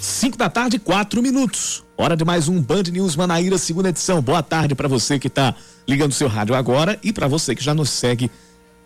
5 da tarde, 4 minutos. Hora de mais um Band News Manaíra, segunda edição. Boa tarde para você que está ligando seu rádio agora e para você que já nos segue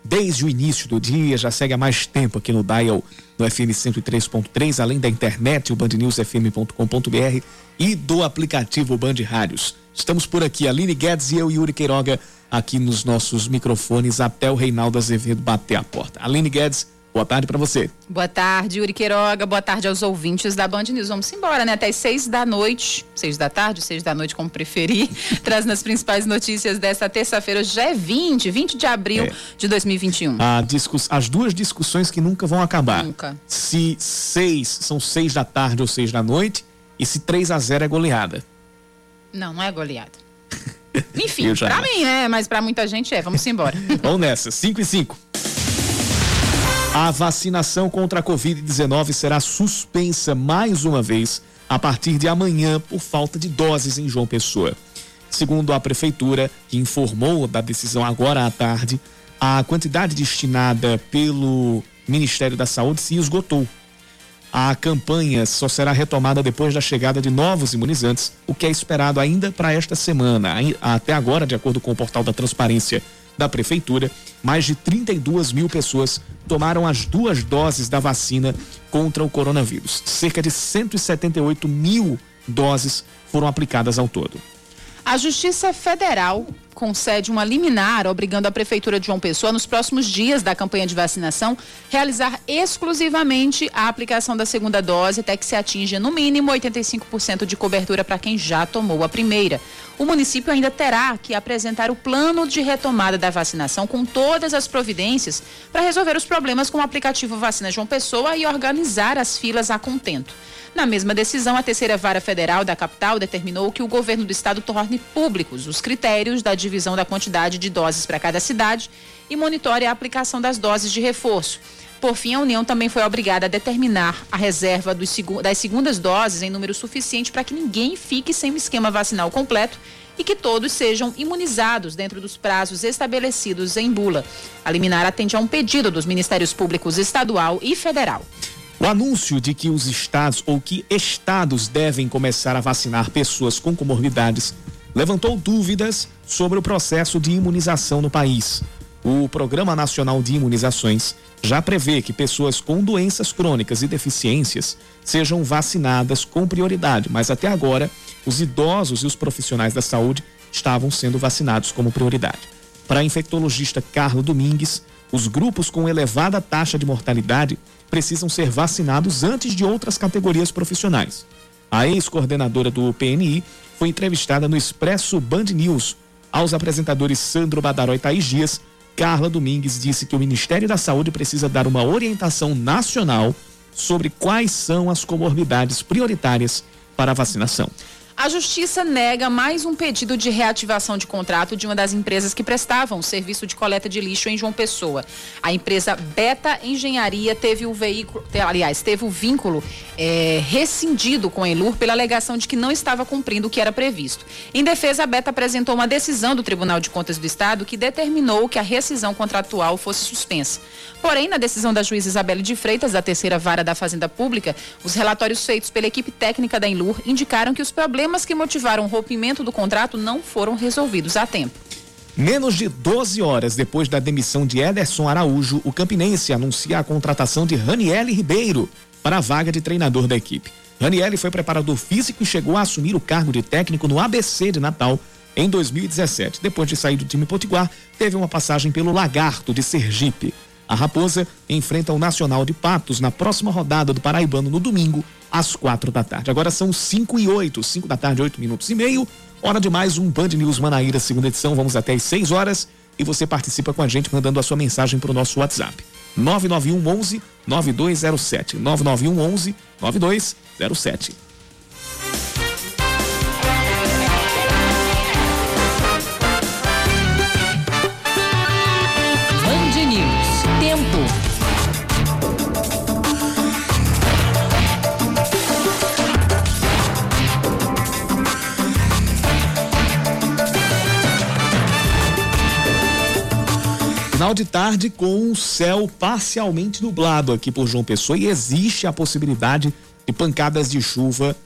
desde o início do dia, já segue há mais tempo aqui no Dial no FM 103.3, além da internet, o bandnewsfm.com.br e do aplicativo Band Rádios. Estamos por aqui, Aline Guedes e eu, Yuri Queiroga, aqui nos nossos microfones até o Reinaldo Azevedo bater a porta. Aline Guedes, Boa tarde para você. Boa tarde, Yuri Queiroga. Boa tarde aos ouvintes da Band News. Vamos embora, né? Até as seis da noite, seis da tarde, seis da noite, como preferir, trazendo as principais notícias desta terça-feira. Já é 20, 20 de abril é. de 2021. A discuss... As duas discussões que nunca vão acabar. Nunca. Se seis são seis da tarde ou seis da noite, e se 3 a 0 é goleada. Não, não é goleada. Enfim, para mim, né? Mas para muita gente é. Vamos embora. Vamos nessa. 5 e 5. A vacinação contra a Covid-19 será suspensa mais uma vez a partir de amanhã por falta de doses em João Pessoa. Segundo a prefeitura, que informou da decisão agora à tarde, a quantidade destinada pelo Ministério da Saúde se esgotou. A campanha só será retomada depois da chegada de novos imunizantes, o que é esperado ainda para esta semana. Até agora, de acordo com o portal da Transparência da Prefeitura, mais de 32 mil pessoas tomaram as duas doses da vacina contra o coronavírus. Cerca de 178 mil doses foram aplicadas ao todo. A Justiça Federal concede uma liminar obrigando a Prefeitura de João Pessoa, nos próximos dias da campanha de vacinação, realizar exclusivamente a aplicação da segunda dose até que se atinja, no mínimo, 85% de cobertura para quem já tomou a primeira. O município ainda terá que apresentar o plano de retomada da vacinação com todas as providências para resolver os problemas com o aplicativo Vacina João Pessoa e organizar as filas a contento. Na mesma decisão, a terceira vara federal da capital determinou que o governo do estado torne públicos os critérios da divisão da quantidade de doses para cada cidade e monitore a aplicação das doses de reforço. Por fim, a União também foi obrigada a determinar a reserva das segundas doses em número suficiente para que ninguém fique sem o esquema vacinal completo e que todos sejam imunizados dentro dos prazos estabelecidos em bula. A liminar atende a um pedido dos Ministérios Públicos Estadual e Federal. O anúncio de que os estados ou que estados devem começar a vacinar pessoas com comorbidades levantou dúvidas sobre o processo de imunização no país. O Programa Nacional de Imunizações já prevê que pessoas com doenças crônicas e deficiências sejam vacinadas com prioridade, mas até agora os idosos e os profissionais da saúde estavam sendo vacinados como prioridade. Para a infectologista Carla Domingues, os grupos com elevada taxa de mortalidade precisam ser vacinados antes de outras categorias profissionais. A ex-coordenadora do PNI foi entrevistada no Expresso Band News. Aos apresentadores Sandro Badaró e Thaís Dias, Carla Domingues disse que o Ministério da Saúde precisa dar uma orientação nacional sobre quais são as comorbidades prioritárias para a vacinação. A Justiça nega mais um pedido de reativação de contrato de uma das empresas que prestavam o serviço de coleta de lixo em João Pessoa. A empresa Beta Engenharia teve o veículo, aliás, teve o vínculo é, rescindido com a Elur pela alegação de que não estava cumprindo o que era previsto. Em defesa, a Beta apresentou uma decisão do Tribunal de Contas do Estado que determinou que a rescisão contratual fosse suspensa. Porém, na decisão da juíza Isabelle de Freitas, da terceira vara da Fazenda Pública, os relatórios feitos pela equipe técnica da Enlur indicaram que os problemas que motivaram o rompimento do contrato não foram resolvidos a tempo. Menos de 12 horas depois da demissão de Ederson Araújo, o Campinense anuncia a contratação de Raniele Ribeiro para a vaga de treinador da equipe. Raniele foi preparador físico e chegou a assumir o cargo de técnico no ABC de Natal em 2017. Depois de sair do time potiguar, teve uma passagem pelo Lagarto de Sergipe. A Raposa enfrenta o Nacional de Patos na próxima rodada do Paraibano no domingo, às quatro da tarde. Agora são cinco e oito, cinco da tarde, oito minutos e meio. Hora de mais um Band News Manaíra, segunda edição. Vamos até às seis horas e você participa com a gente mandando a sua mensagem para o nosso WhatsApp. 991 11 9207. 991 11 9207. Final de tarde com o céu parcialmente nublado aqui por João Pessoa e existe a possibilidade de pancadas de chuva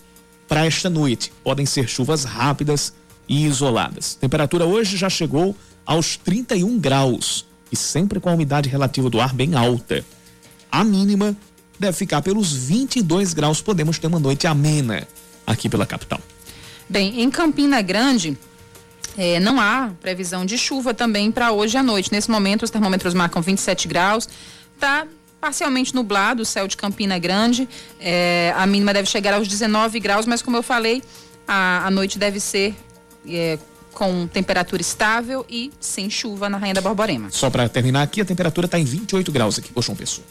para esta noite. Podem ser chuvas rápidas e isoladas. Temperatura hoje já chegou aos 31 graus e sempre com a umidade relativa do ar bem alta. A mínima deve ficar pelos 22 graus. Podemos ter uma noite amena aqui pela capital. Bem, em Campina Grande, é, não há previsão de chuva também para hoje à noite. Nesse momento, os termômetros marcam 27 graus. Está parcialmente nublado o céu de Campina Grande. É, a mínima deve chegar aos 19 graus, mas como eu falei, a, a noite deve ser é, com temperatura estável e sem chuva na Rainha da Borborema. Só para terminar aqui, a temperatura está em 28 graus aqui, Poxa, Pessoa.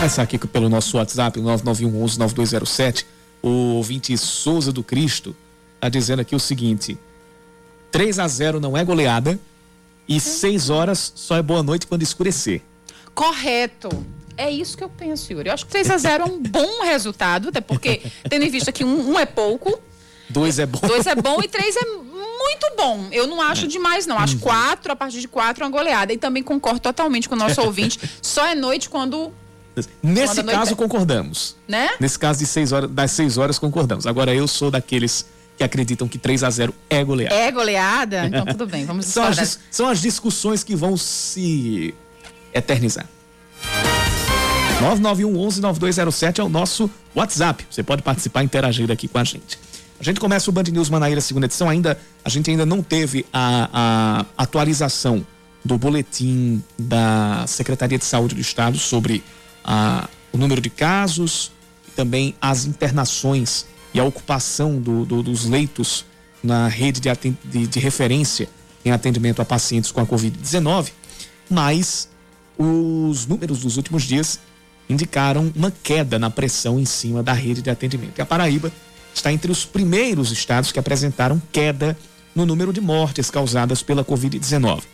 Começar aqui pelo nosso WhatsApp, 9911-9207. O ouvinte Souza do Cristo está dizendo aqui o seguinte: 3 a 0 não é goleada e 6 horas só é boa noite quando escurecer. Correto. É isso que eu penso, Yuri. Eu acho que 6 a 0 é um bom resultado, até porque, tendo em vista que um, um é pouco. Dois é bom. Dois é bom e três é muito bom. Eu não acho é. demais, não. Acho uhum. quatro, a partir de quatro, é uma goleada. E também concordo totalmente com o nosso ouvinte. Só é noite quando Nesse caso, concordamos. Né? Nesse caso de seis horas, das 6 horas, concordamos. Agora, eu sou daqueles que acreditam que 3 a 0 é goleada. É goleada? Então, tudo bem, vamos são as, são as discussões que vão se eternizar. 991-11-9207 é o nosso WhatsApp. Você pode participar e interagir aqui com a gente. A gente começa o Band News Manaíra segunda edição. Ainda, a gente ainda não teve a, a atualização do boletim da Secretaria de Saúde do Estado sobre a, o número de casos, também as internações e a ocupação do, do, dos leitos na rede de, de, de, referência em atendimento a pacientes com a Covid-19, mas os números dos últimos dias indicaram uma queda na pressão em cima da rede de atendimento. E a Paraíba está entre os primeiros estados que apresentaram queda no número de mortes causadas pela Covid-19. O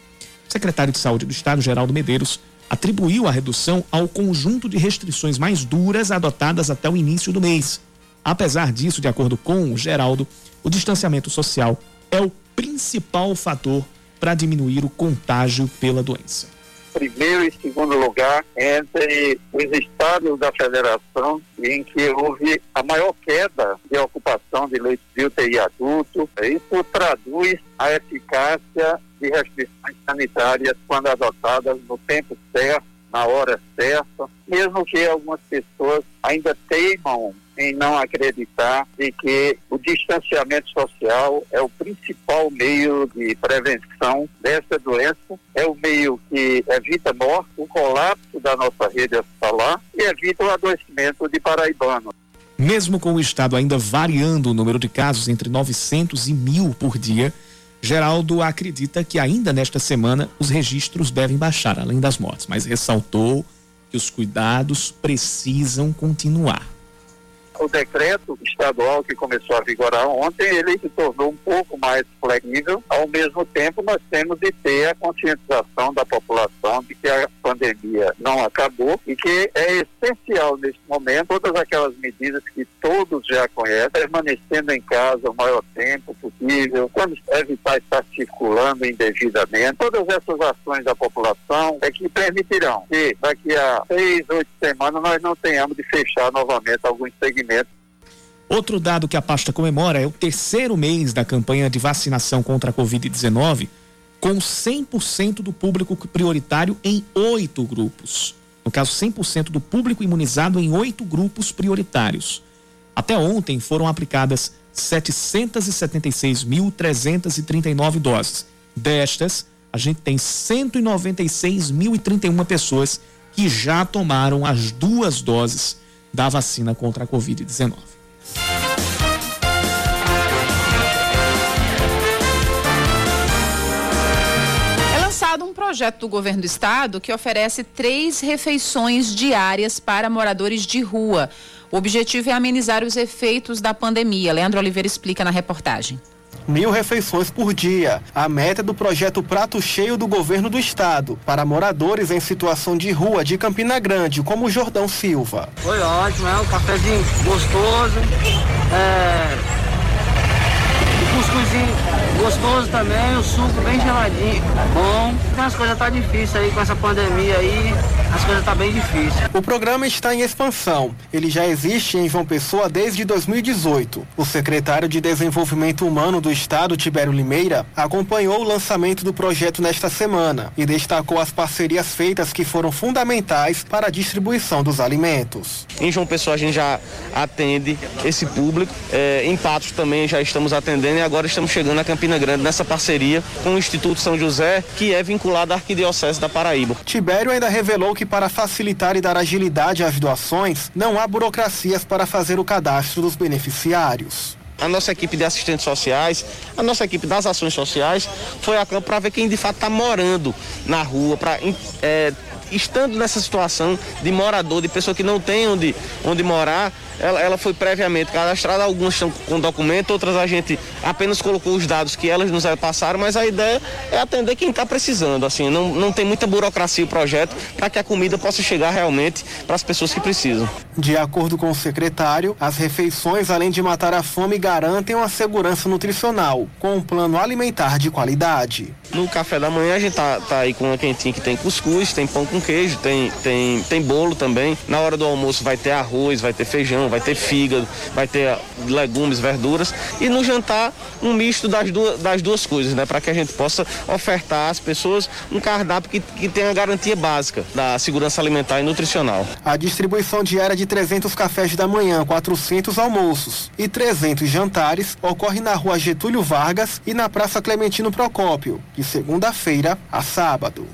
secretário de Saúde do Estado, Geraldo Medeiros, atribuiu a redução ao conjunto de restrições mais duras adotadas até o início do mês. Apesar disso, de acordo com o Geraldo, o distanciamento social é o principal fator para diminuir o contágio pela doença. Primeiro e segundo lugar entre os estados da federação em que houve a maior queda de ocupação de leitos de UTI adulto. Isso traduz a eficácia de restrições sanitárias quando adotadas no tempo certo, na hora certa, mesmo que algumas pessoas ainda teimam em não acreditar de que o distanciamento social é o principal meio de prevenção dessa doença, é o meio que evita morte, o colapso da nossa rede hospitalar e evita o adoecimento de paraibanos. Mesmo com o estado ainda variando o número de casos entre 900 e mil por dia, Geraldo acredita que ainda nesta semana os registros devem baixar, além das mortes, mas ressaltou que os cuidados precisam continuar o decreto estadual que começou a vigorar ontem, ele se tornou um pouco mais flexível. Ao mesmo tempo, nós temos de ter a conscientização da população de que a pandemia não acabou e que é essencial neste momento todas aquelas medidas que todos já conhecem, permanecendo em casa o maior tempo possível, quando evitar estar circulando indevidamente. Todas essas ações da população é que permitirão que daqui a seis, oito semanas nós não tenhamos de fechar novamente alguns segmentos Outro dado que a pasta comemora é o terceiro mês da campanha de vacinação contra a Covid-19, com 100% do público prioritário em oito grupos. No caso, 100% do público imunizado em oito grupos prioritários. Até ontem foram aplicadas 776.339 doses. Destas, a gente tem 196.031 pessoas que já tomaram as duas doses da vacina contra a Covid-19. É lançado um projeto do governo do estado que oferece três refeições diárias para moradores de rua. O objetivo é amenizar os efeitos da pandemia. Leandro Oliveira explica na reportagem mil refeições por dia. A meta do projeto Prato Cheio do governo do estado, para moradores em situação de rua de Campina Grande, como Jordão Silva. Foi ótimo, é um cafezinho gostoso. É Gostoso também, o suco bem geladinho, bom. As coisas tá difíceis aí com essa pandemia aí, as coisas tá bem difíceis. O programa está em expansão. Ele já existe em João Pessoa desde 2018. O secretário de Desenvolvimento Humano do Estado, Tibério Limeira, acompanhou o lançamento do projeto nesta semana e destacou as parcerias feitas que foram fundamentais para a distribuição dos alimentos. Em João Pessoa a gente já atende esse público. É, em Patos também já estamos atendendo e agora estamos chegando a Campina Grande nessa parceria com o Instituto São José, que é vinculado à Arquidiocese da Paraíba. Tibério ainda revelou que para facilitar e dar agilidade às doações, não há burocracias para fazer o cadastro dos beneficiários a nossa equipe de assistentes sociais, a nossa equipe das ações sociais foi a campo para ver quem de fato está morando na rua, para é, estando nessa situação de morador, de pessoa que não tem onde, onde morar, ela, ela foi previamente cadastrada, algumas estão com documento, outras a gente apenas colocou os dados que elas nos passaram, mas a ideia é atender quem está precisando. Assim, não, não tem muita burocracia o projeto para que a comida possa chegar realmente para as pessoas que precisam. De acordo com o secretário, as refeições, além de matar a fome, garantem uma segurança nutricional, com um plano alimentar de qualidade. No café da manhã a gente tá, tá aí com uma quentinha que tem cuscuz, tem pão com queijo, tem, tem, tem bolo também. Na hora do almoço vai ter arroz, vai ter feijão, vai ter fígado, vai ter legumes, verduras. E no jantar, um misto das duas, das duas coisas, né? Para que a gente possa ofertar às pessoas um cardápio que, que tenha garantia básica da segurança alimentar e nutricional. A distribuição diária de 300 cafés da manhã, 400 almoços e 300 jantares ocorre na rua Getúlio Vargas e na Praça Clementino Procópio, de segunda-feira a sábado.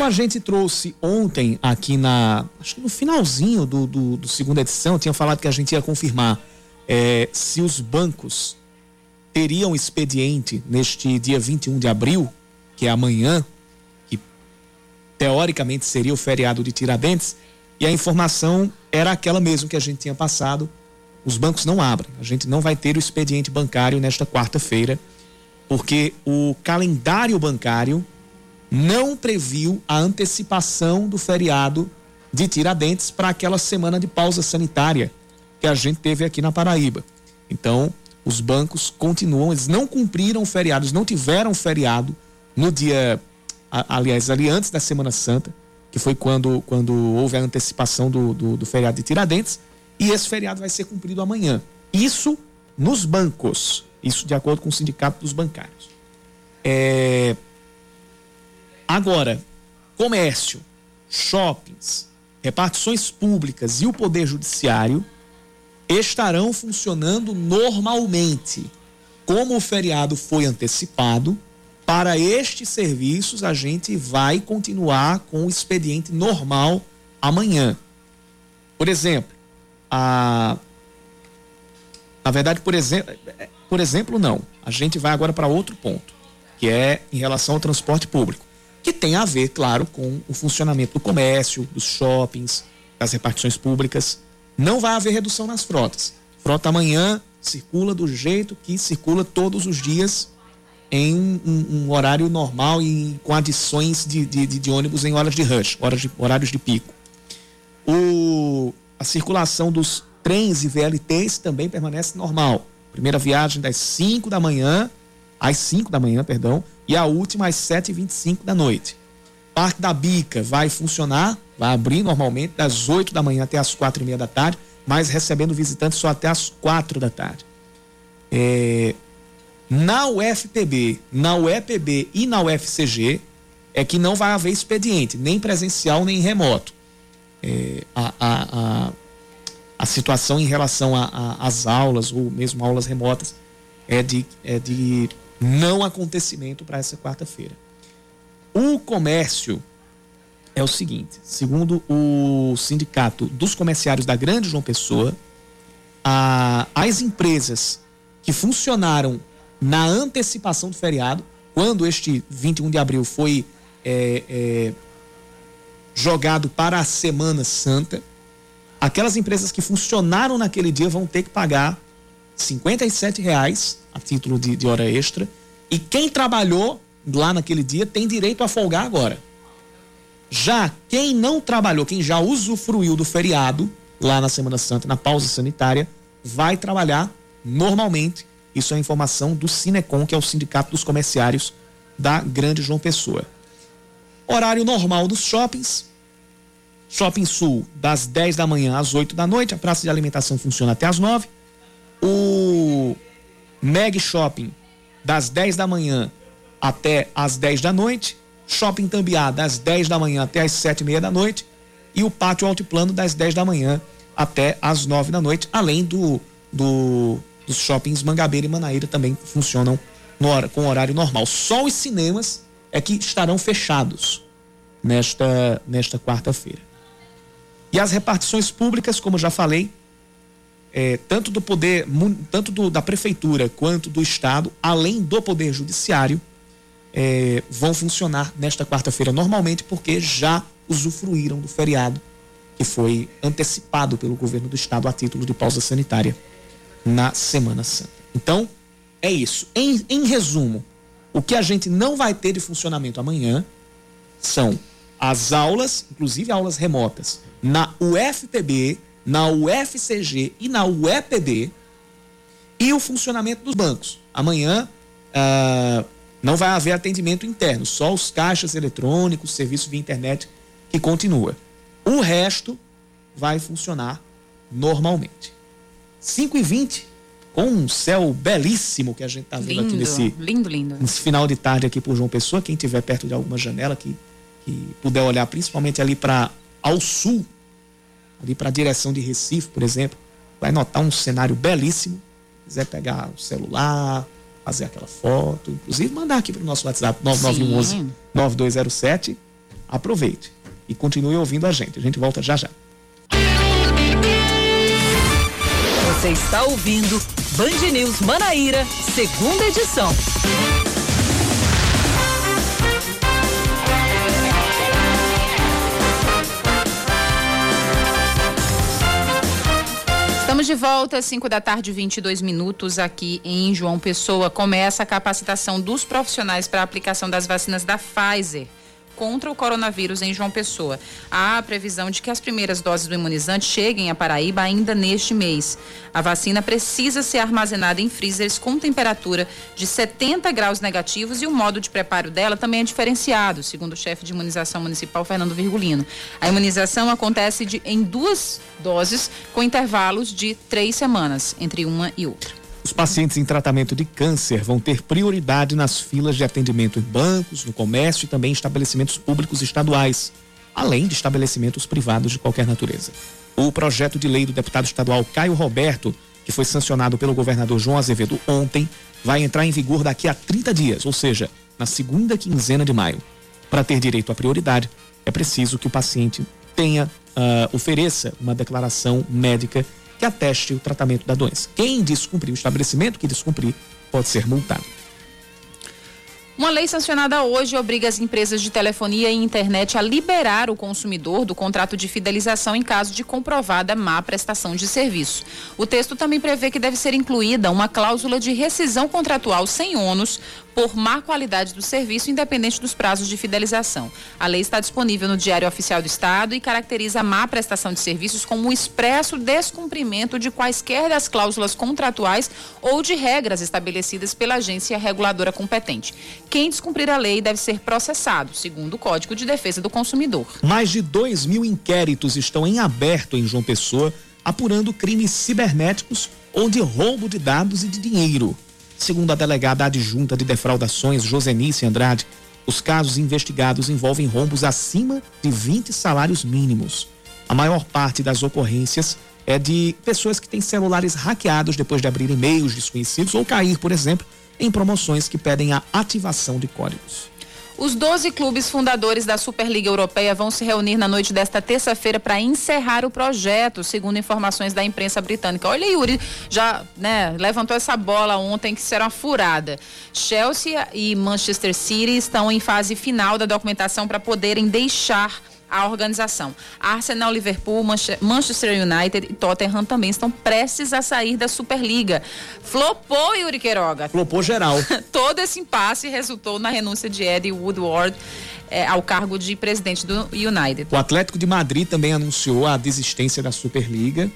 Como a gente trouxe ontem aqui na. Acho que no finalzinho do, do, do segunda edição, tinha falado que a gente ia confirmar é, se os bancos teriam expediente neste dia 21 de abril, que é amanhã, que teoricamente seria o feriado de Tiradentes, e a informação era aquela mesmo que a gente tinha passado. Os bancos não abrem. A gente não vai ter o expediente bancário nesta quarta-feira, porque o calendário bancário não previu a antecipação do feriado de Tiradentes para aquela semana de pausa sanitária que a gente teve aqui na Paraíba. Então, os bancos continuam, eles não cumpriram feriados, não tiveram feriado no dia, aliás, ali antes da Semana Santa, que foi quando, quando houve a antecipação do, do, do feriado de Tiradentes, e esse feriado vai ser cumprido amanhã. Isso nos bancos, isso de acordo com o Sindicato dos Bancários. É, Agora, comércio, shoppings, repartições públicas e o Poder Judiciário estarão funcionando normalmente. Como o feriado foi antecipado, para estes serviços a gente vai continuar com o expediente normal amanhã. Por exemplo, a na verdade, por exemplo, por exemplo, não. A gente vai agora para outro ponto, que é em relação ao transporte público que tem a ver, claro, com o funcionamento do comércio, dos shoppings, das repartições públicas. Não vai haver redução nas frotas. Frota amanhã circula do jeito que circula todos os dias em um, um horário normal e com adições de, de, de, ônibus em horas de rush, horas de, horários de pico. O, a circulação dos trens e VLTs também permanece normal. Primeira viagem das 5 da manhã às 5 da manhã, perdão, e a última às 7h25 da noite. Parque da Bica vai funcionar, vai abrir normalmente das 8 da manhã até as 4 e meia da tarde, mas recebendo visitantes só até as 4 da tarde. É, na UFPB, na UEPB e na UFCG é que não vai haver expediente, nem presencial nem remoto. É, a, a, a, a, situação em relação às aulas ou mesmo aulas remotas é de, é de não acontecimento para essa quarta-feira. O comércio é o seguinte: segundo o Sindicato dos Comerciários da Grande João Pessoa, a, as empresas que funcionaram na antecipação do feriado, quando este 21 de abril foi é, é, jogado para a Semana Santa, aquelas empresas que funcionaram naquele dia vão ter que pagar R$ reais a título de, de hora extra. E quem trabalhou lá naquele dia tem direito a folgar agora. Já quem não trabalhou, quem já usufruiu do feriado, lá na Semana Santa, na pausa sanitária, vai trabalhar normalmente. Isso é informação do Cinecom, que é o Sindicato dos Comerciários da Grande João Pessoa. Horário normal dos shoppings. Shopping Sul, das 10 da manhã às 8 da noite. A praça de alimentação funciona até às 9. O Meg Shopping, das 10 da manhã até às 10 da noite. Shopping Tambiá, das 10 da manhã até às 7 e meia da noite. E o Pátio Altiplano, das 10 da manhã até às 9 da noite. Além do, do dos shoppings Mangabeira e Manaíra também funcionam no, com horário normal. Só os cinemas é que estarão fechados nesta, nesta quarta-feira. E as repartições públicas, como já falei, é, tanto do poder, tanto do, da prefeitura quanto do estado, além do poder judiciário, é, vão funcionar nesta quarta-feira normalmente, porque já usufruíram do feriado que foi antecipado pelo governo do estado a título de pausa sanitária na Semana Santa. Então, é isso. Em, em resumo, o que a gente não vai ter de funcionamento amanhã são as aulas, inclusive aulas remotas, na UFPB, na UFCG e na UEPB, e o funcionamento dos bancos. Amanhã uh, não vai haver atendimento interno, só os caixas eletrônicos, serviço via internet que continua. O resto vai funcionar normalmente. 5 e 20 com um céu belíssimo que a gente está vendo lindo, aqui nesse, lindo, lindo. nesse final de tarde aqui por João Pessoa. Quem estiver perto de alguma janela que, que puder olhar, principalmente ali para ao sul, ali para a direção de Recife, por exemplo, vai notar um cenário belíssimo. Se quiser pegar o celular, fazer aquela foto, inclusive mandar aqui para o nosso WhatsApp 9911 9207. Aproveite e continue ouvindo a gente. A gente volta já já. Você está ouvindo Band News Manaíra, segunda edição. Estamos de volta, 5 da tarde, 22 minutos, aqui em João Pessoa. Começa a capacitação dos profissionais para a aplicação das vacinas da Pfizer contra o coronavírus em João Pessoa. Há a previsão de que as primeiras doses do imunizante cheguem a Paraíba ainda neste mês. A vacina precisa ser armazenada em freezers com temperatura de 70 graus negativos e o modo de preparo dela também é diferenciado, segundo o chefe de imunização municipal, Fernando Virgulino. A imunização acontece de, em duas doses, com intervalos de três semanas entre uma e outra. Os pacientes em tratamento de câncer vão ter prioridade nas filas de atendimento em bancos, no comércio e também em estabelecimentos públicos estaduais, além de estabelecimentos privados de qualquer natureza. O projeto de lei do deputado estadual Caio Roberto, que foi sancionado pelo governador João Azevedo ontem, vai entrar em vigor daqui a 30 dias, ou seja, na segunda quinzena de maio. Para ter direito à prioridade, é preciso que o paciente tenha, uh, ofereça uma declaração médica que ateste o tratamento da doença. Quem descumprir o estabelecimento que descumprir pode ser multado. Uma lei sancionada hoje obriga as empresas de telefonia e internet a liberar o consumidor do contrato de fidelização em caso de comprovada má prestação de serviço. O texto também prevê que deve ser incluída uma cláusula de rescisão contratual sem ônus por má qualidade do serviço, independente dos prazos de fidelização. A lei está disponível no Diário Oficial do Estado e caracteriza a má prestação de serviços como um expresso descumprimento de quaisquer das cláusulas contratuais ou de regras estabelecidas pela agência reguladora competente. Quem descumprir a lei deve ser processado, segundo o Código de Defesa do Consumidor. Mais de 2 mil inquéritos estão em aberto em João Pessoa, apurando crimes cibernéticos ou de roubo de dados e de dinheiro. Segundo a delegada adjunta de defraudações, Josenice Andrade, os casos investigados envolvem rombos acima de 20 salários mínimos. A maior parte das ocorrências é de pessoas que têm celulares hackeados depois de abrir e-mails desconhecidos ou cair, por exemplo, em promoções que pedem a ativação de códigos. Os 12 clubes fundadores da Superliga Europeia vão se reunir na noite desta terça-feira para encerrar o projeto, segundo informações da imprensa britânica. Olha, Yuri já né, levantou essa bola ontem que será furada. Chelsea e Manchester City estão em fase final da documentação para poderem deixar a organização. Arsenal, Liverpool, Manchester United e Tottenham também estão prestes a sair da Superliga. Flopou, Yuri Queiroga. Flopou geral. Todo esse impasse resultou na renúncia de Eddie Woodward é, ao cargo de presidente do United. O Atlético de Madrid também anunciou a desistência da Superliga.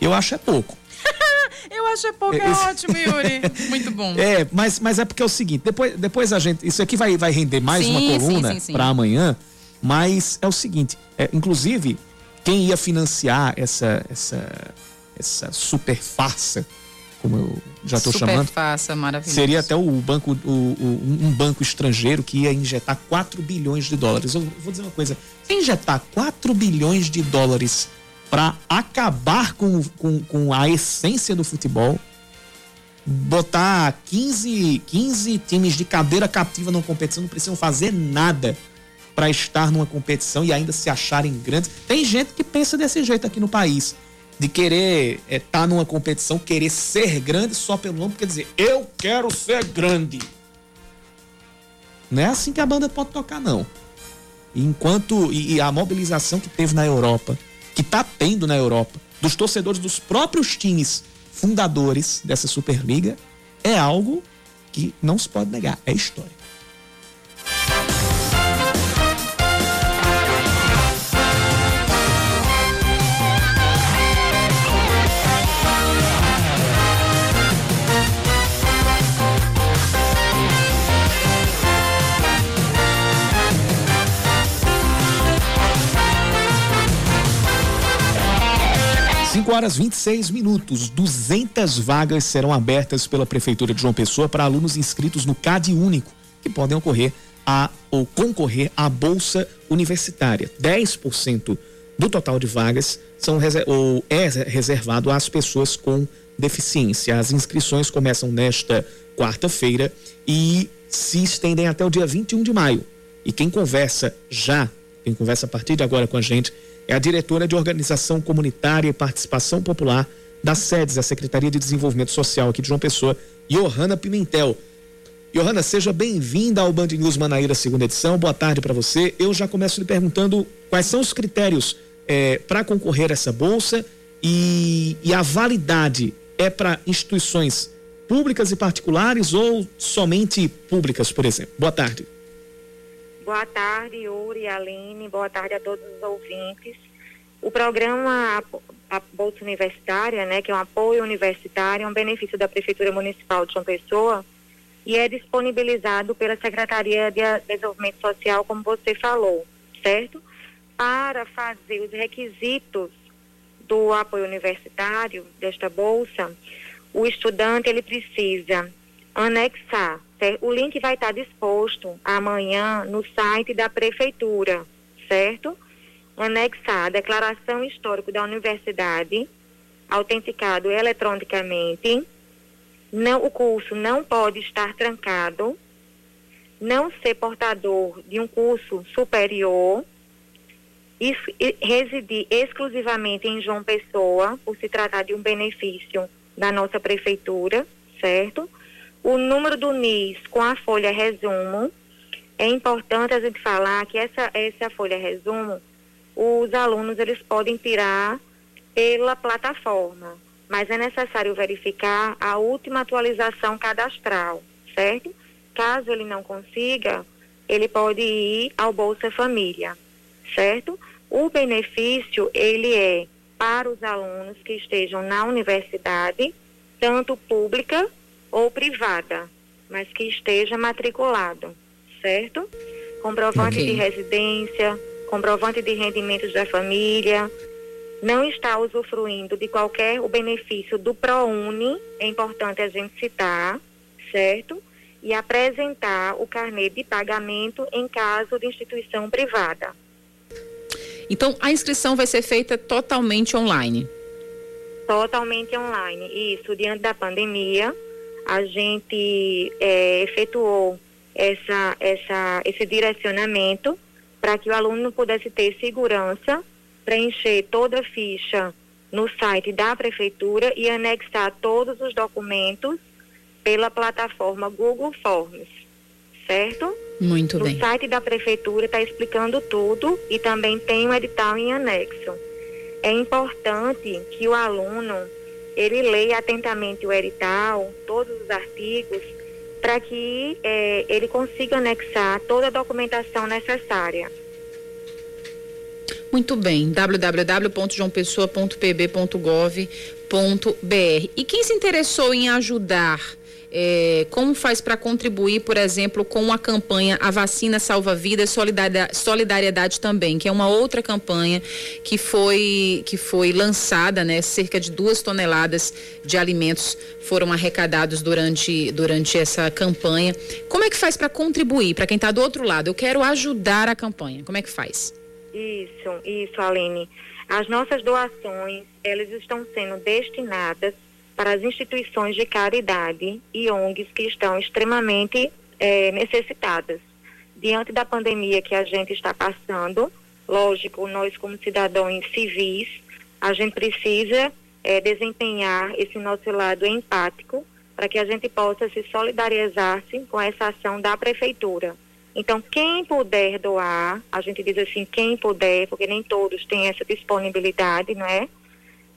Eu acho é pouco. Eu acho é pouco, é, ótimo, Yuri. Muito bom. É, mas, mas é porque é o seguinte, depois, depois a gente. Isso aqui vai, vai render mais sim, uma coluna para amanhã. Mas é o seguinte, é, inclusive, quem ia financiar essa, essa, essa super farsa, como eu já estou chamando, farsa, seria até o banco, o, o, um banco estrangeiro que ia injetar 4 bilhões de dólares. Eu vou dizer uma coisa: se injetar 4 bilhões de dólares para acabar com, com, com a essência do futebol, botar 15, 15 times de cadeira cativa numa competição, não precisam fazer nada para estar numa competição e ainda se acharem grandes. Tem gente que pensa desse jeito aqui no país. De querer estar é, tá numa competição, querer ser grande só pelo nome, quer dizer, eu quero ser grande. Não é assim que a banda pode tocar, não. Enquanto. E, e a mobilização que teve na Europa, que está tendo na Europa, dos torcedores dos próprios times fundadores dessa Superliga, é algo que não se pode negar. É história. 5 horas 26 minutos. 200 vagas serão abertas pela Prefeitura de João Pessoa para alunos inscritos no CAD Único, que podem ocorrer a ou concorrer à Bolsa Universitária. 10% do total de vagas são ou é reservado às pessoas com deficiência. As inscrições começam nesta quarta-feira e se estendem até o dia 21 de maio. E quem conversa já, quem conversa a partir de agora com a gente, é a diretora de Organização Comunitária e Participação Popular da SEDES, a Secretaria de Desenvolvimento Social aqui de João Pessoa, Johanna Pimentel. Johanna, seja bem-vinda ao Band News Manaíra, segunda edição. Boa tarde para você. Eu já começo lhe perguntando quais são os critérios é, para concorrer a essa bolsa e, e a validade é para instituições públicas e particulares ou somente públicas, por exemplo? Boa tarde. Boa tarde, Yuri Aline. Boa tarde a todos os ouvintes. O programa a Bolsa Universitária, né, que é um apoio universitário, é um benefício da Prefeitura Municipal de João Pessoa e é disponibilizado pela Secretaria de Desenvolvimento Social, como você falou, certo? Para fazer os requisitos do apoio universitário desta bolsa, o estudante ele precisa anexar Certo? O link vai estar disposto amanhã no site da Prefeitura, certo? Anexar a declaração histórica da universidade, autenticado eletronicamente. Não, o curso não pode estar trancado, não ser portador de um curso superior, e, residir exclusivamente em João Pessoa, por se tratar de um benefício da nossa prefeitura, certo? O número do NIS com a folha resumo, é importante a gente falar que essa, essa folha resumo, os alunos eles podem tirar pela plataforma, mas é necessário verificar a última atualização cadastral, certo? Caso ele não consiga, ele pode ir ao Bolsa Família, certo? O benefício, ele é para os alunos que estejam na universidade, tanto pública ou privada, mas que esteja matriculado, certo? Comprovante okay. de residência, comprovante de rendimentos da família, não está usufruindo de qualquer o benefício do ProUni, é importante a gente citar, certo? E apresentar o carnê de pagamento em caso de instituição privada. Então, a inscrição vai ser feita totalmente online? Totalmente online. Isso, diante da pandemia, a gente é, efetuou essa, essa, esse direcionamento para que o aluno pudesse ter segurança, preencher toda a ficha no site da prefeitura e anexar todos os documentos pela plataforma Google Forms, certo? Muito no bem. No site da prefeitura está explicando tudo e também tem um edital em anexo. É importante que o aluno ele leia atentamente o edital, todos os artigos, para que é, ele consiga anexar toda a documentação necessária. Muito bem, www.joaopessoa.pb.gov.br. E quem se interessou em ajudar é, como faz para contribuir, por exemplo, com a campanha A Vacina Salva Vidas, solidariedade, solidariedade também, que é uma outra campanha que foi, que foi lançada, né? Cerca de duas toneladas de alimentos foram arrecadados durante, durante essa campanha. Como é que faz para contribuir? Para quem está do outro lado, eu quero ajudar a campanha. Como é que faz? Isso, isso, Aline. As nossas doações, elas estão sendo destinadas para as instituições de caridade e ONGs que estão extremamente é, necessitadas. Diante da pandemia que a gente está passando, lógico, nós como cidadãos civis, a gente precisa é, desempenhar esse nosso lado empático para que a gente possa se solidarizar-se com essa ação da prefeitura. Então, quem puder doar, a gente diz assim, quem puder, porque nem todos têm essa disponibilidade, não é?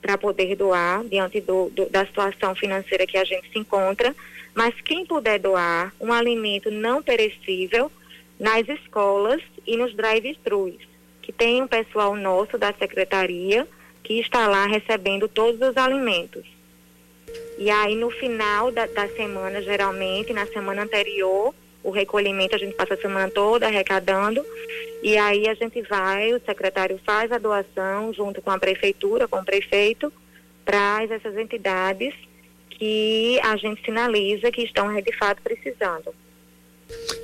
Para poder doar diante do, do, da situação financeira que a gente se encontra, mas quem puder doar um alimento não perecível nas escolas e nos drive-thrus, que tem um pessoal nosso da secretaria que está lá recebendo todos os alimentos. E aí no final da, da semana, geralmente, na semana anterior, o recolhimento, a gente passa a semana toda arrecadando, e aí a gente vai, o secretário faz a doação junto com a prefeitura, com o prefeito, traz essas entidades que a gente sinaliza que estão de fato precisando.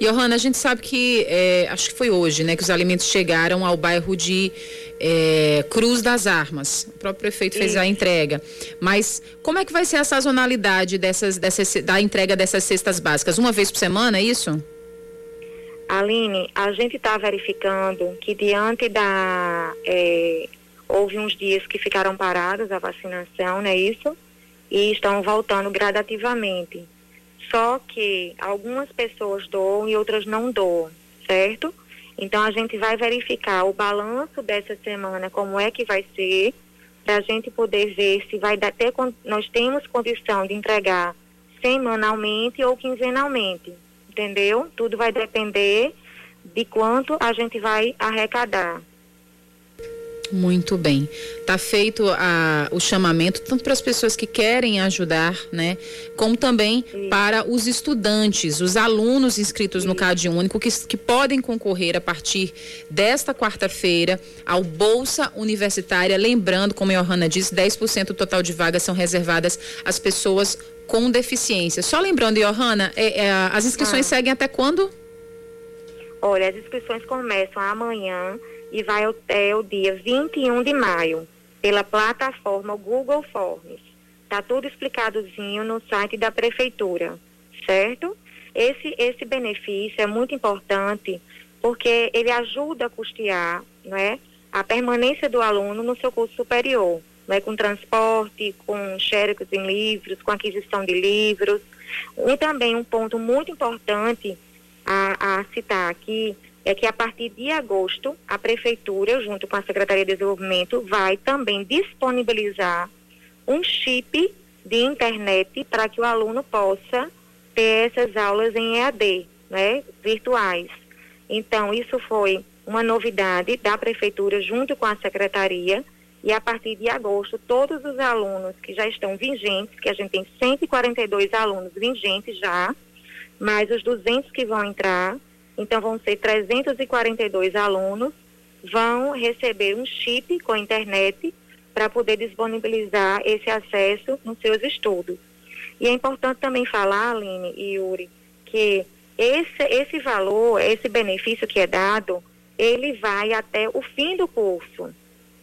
Johanna, a gente sabe que, é, acho que foi hoje, né, que os alimentos chegaram ao bairro de é, Cruz das Armas. O próprio prefeito fez Isso. a entrega. Mas como é que vai ser a sazonalidade dessas, dessas, da entrega dessas cestas básicas? Uma vez por semana, é isso? Aline, a gente está verificando que diante da. É, houve uns dias que ficaram parados a vacinação, não é isso? E estão voltando gradativamente. Só que algumas pessoas doam e outras não doam, certo? Então a gente vai verificar o balanço dessa semana, como é que vai ser, para a gente poder ver se vai dar até nós temos condição de entregar semanalmente ou quinzenalmente, entendeu? Tudo vai depender de quanto a gente vai arrecadar. Muito bem. Está feito a, o chamamento tanto para as pessoas que querem ajudar, né? Como também Sim. para os estudantes, os alunos inscritos Sim. no CAD Único, que, que podem concorrer a partir desta quarta-feira ao Bolsa Universitária. Lembrando, como a Johanna disse, 10% do total de vagas são reservadas às pessoas com deficiência. Só lembrando, Johanna, é, é, as inscrições ah. seguem até quando? Olha, as inscrições começam amanhã e vai até o dia 21 de maio, pela plataforma Google Forms. Está tudo explicadozinho no site da prefeitura, certo? Esse, esse benefício é muito importante porque ele ajuda a custear não é, a permanência do aluno no seu curso superior, não é, com transporte, com xerox em livros, com aquisição de livros. E também um ponto muito importante a, a citar aqui é que a partir de agosto, a Prefeitura, junto com a Secretaria de Desenvolvimento, vai também disponibilizar um chip de internet para que o aluno possa ter essas aulas em EAD, né, virtuais. Então, isso foi uma novidade da Prefeitura junto com a Secretaria e a partir de agosto, todos os alunos que já estão vigentes, que a gente tem 142 alunos vigentes já, mais os 200 que vão entrar, então, vão ser 342 alunos, vão receber um chip com a internet para poder disponibilizar esse acesso nos seus estudos. E é importante também falar, Aline e Yuri, que esse, esse valor, esse benefício que é dado, ele vai até o fim do curso,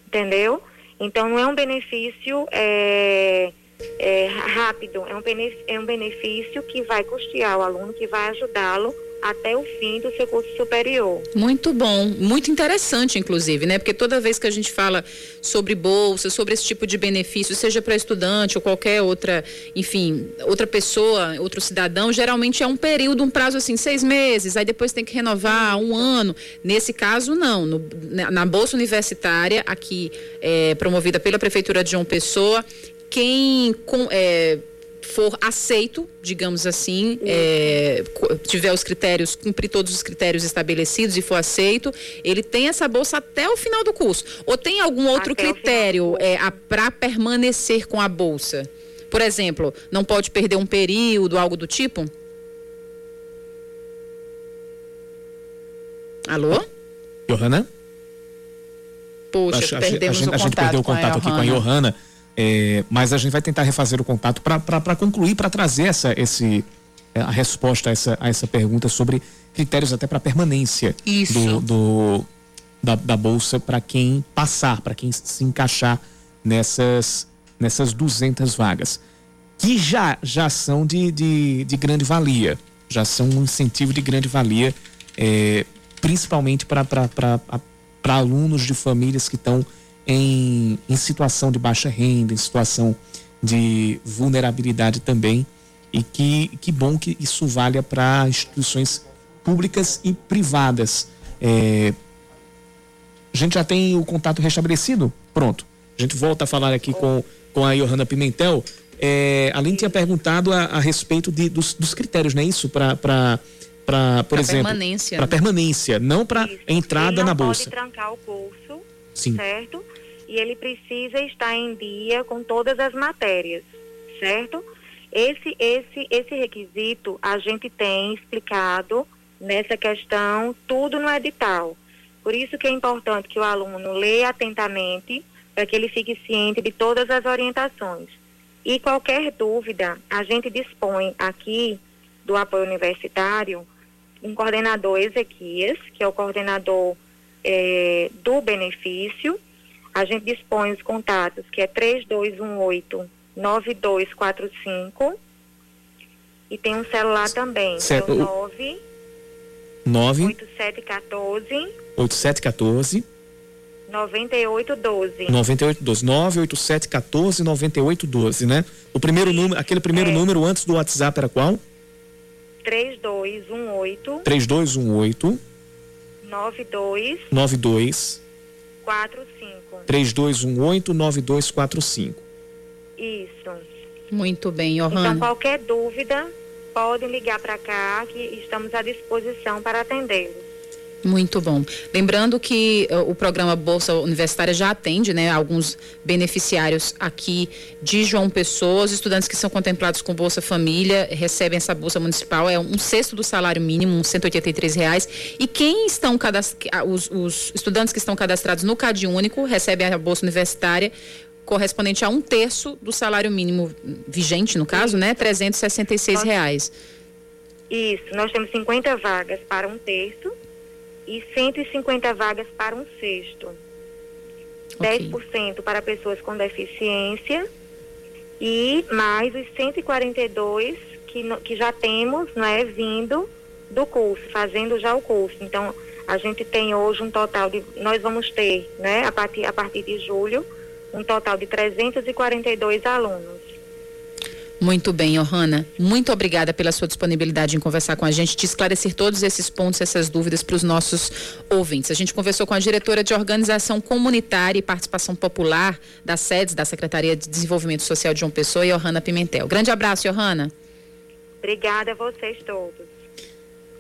entendeu? Então, não é um benefício é, é, rápido, é um, benefício, é um benefício que vai custear o aluno, que vai ajudá-lo até o fim do seu curso superior. Muito bom, muito interessante, inclusive, né? Porque toda vez que a gente fala sobre bolsa, sobre esse tipo de benefício, seja para estudante ou qualquer outra, enfim, outra pessoa, outro cidadão, geralmente é um período, um prazo assim, seis meses, aí depois tem que renovar um ano. Nesse caso, não. No, na, na bolsa universitária, aqui é, promovida pela Prefeitura de João Pessoa, quem com, é, for aceito, digamos assim, é, tiver os critérios, cumprir todos os critérios estabelecidos e for aceito, ele tem essa bolsa até o final do curso. Ou tem algum outro até critério é, para permanecer com a bolsa? Por exemplo, não pode perder um período, algo do tipo? Alô? Johanna? Poxa, a, perdemos a, gente, o contato. A gente perdeu o contato aqui com a Johanna. É, mas a gente vai tentar refazer o contato para concluir, para trazer essa, esse, é, a resposta a essa, a essa pergunta sobre critérios até para permanência do, do, da, da bolsa para quem passar, para quem se encaixar nessas, nessas 200 vagas, que já, já são de, de, de grande valia, já são um incentivo de grande valia, é, principalmente para alunos de famílias que estão em, em situação de baixa renda, em situação de vulnerabilidade também. E que, que bom que isso valha para instituições públicas e privadas. É, a gente já tem o contato restabelecido? Pronto. A gente volta a falar aqui com, com a Johanna Pimentel. É, além tinha perguntado a, a respeito de, dos, dos critérios, não é isso? Para, por pra exemplo. Permanência. Para permanência, não para entrada Ele na bolsa. Pode trancar o curso, Sim. certo? E ele precisa estar em dia com todas as matérias, certo? Esse, esse, esse requisito a gente tem explicado nessa questão tudo no edital. Por isso que é importante que o aluno leia atentamente para que ele fique ciente de todas as orientações. E qualquer dúvida, a gente dispõe aqui do apoio universitário um coordenador Ezequias, que é o coordenador eh, do benefício, a gente dispõe os contatos, que é 3218 9245. E tem um celular também, certo. que é o 9 9 8714 8714 9812. 9812 98714 9812, né? O primeiro número, aquele primeiro é. número antes do WhatsApp era qual? 3218 3218 92 92 45. 3218-9245. Isso. Muito bem, Johanna. Então, qualquer dúvida, podem ligar para cá, que estamos à disposição para atendê-los. Muito bom. Lembrando que uh, o programa Bolsa Universitária já atende, né, alguns beneficiários aqui de João Pessoa. Os estudantes que são contemplados com Bolsa Família recebem essa bolsa municipal, é um sexto do salário mínimo, uns 183 reais. E quem estão os, os estudantes que estão cadastrados no CAD Único recebem a bolsa universitária correspondente a um terço do salário mínimo vigente, no caso, né, 366 reais. Isso, nós temos 50 vagas para um terço e 150 vagas para um sexto. Okay. 10% para pessoas com deficiência e mais os 142 que, que já temos, não é, vindo do curso, fazendo já o curso. Então, a gente tem hoje um total de, nós vamos ter, né, a partir, a partir de julho, um total de 342 alunos. Muito bem, Johanna. Muito obrigada pela sua disponibilidade em conversar com a gente, de esclarecer todos esses pontos, essas dúvidas para os nossos ouvintes. A gente conversou com a diretora de Organização Comunitária e Participação Popular das sedes da Secretaria de Desenvolvimento Social de João Pessoa, Johanna Pimentel. Grande abraço, Johanna. Obrigada a vocês todos.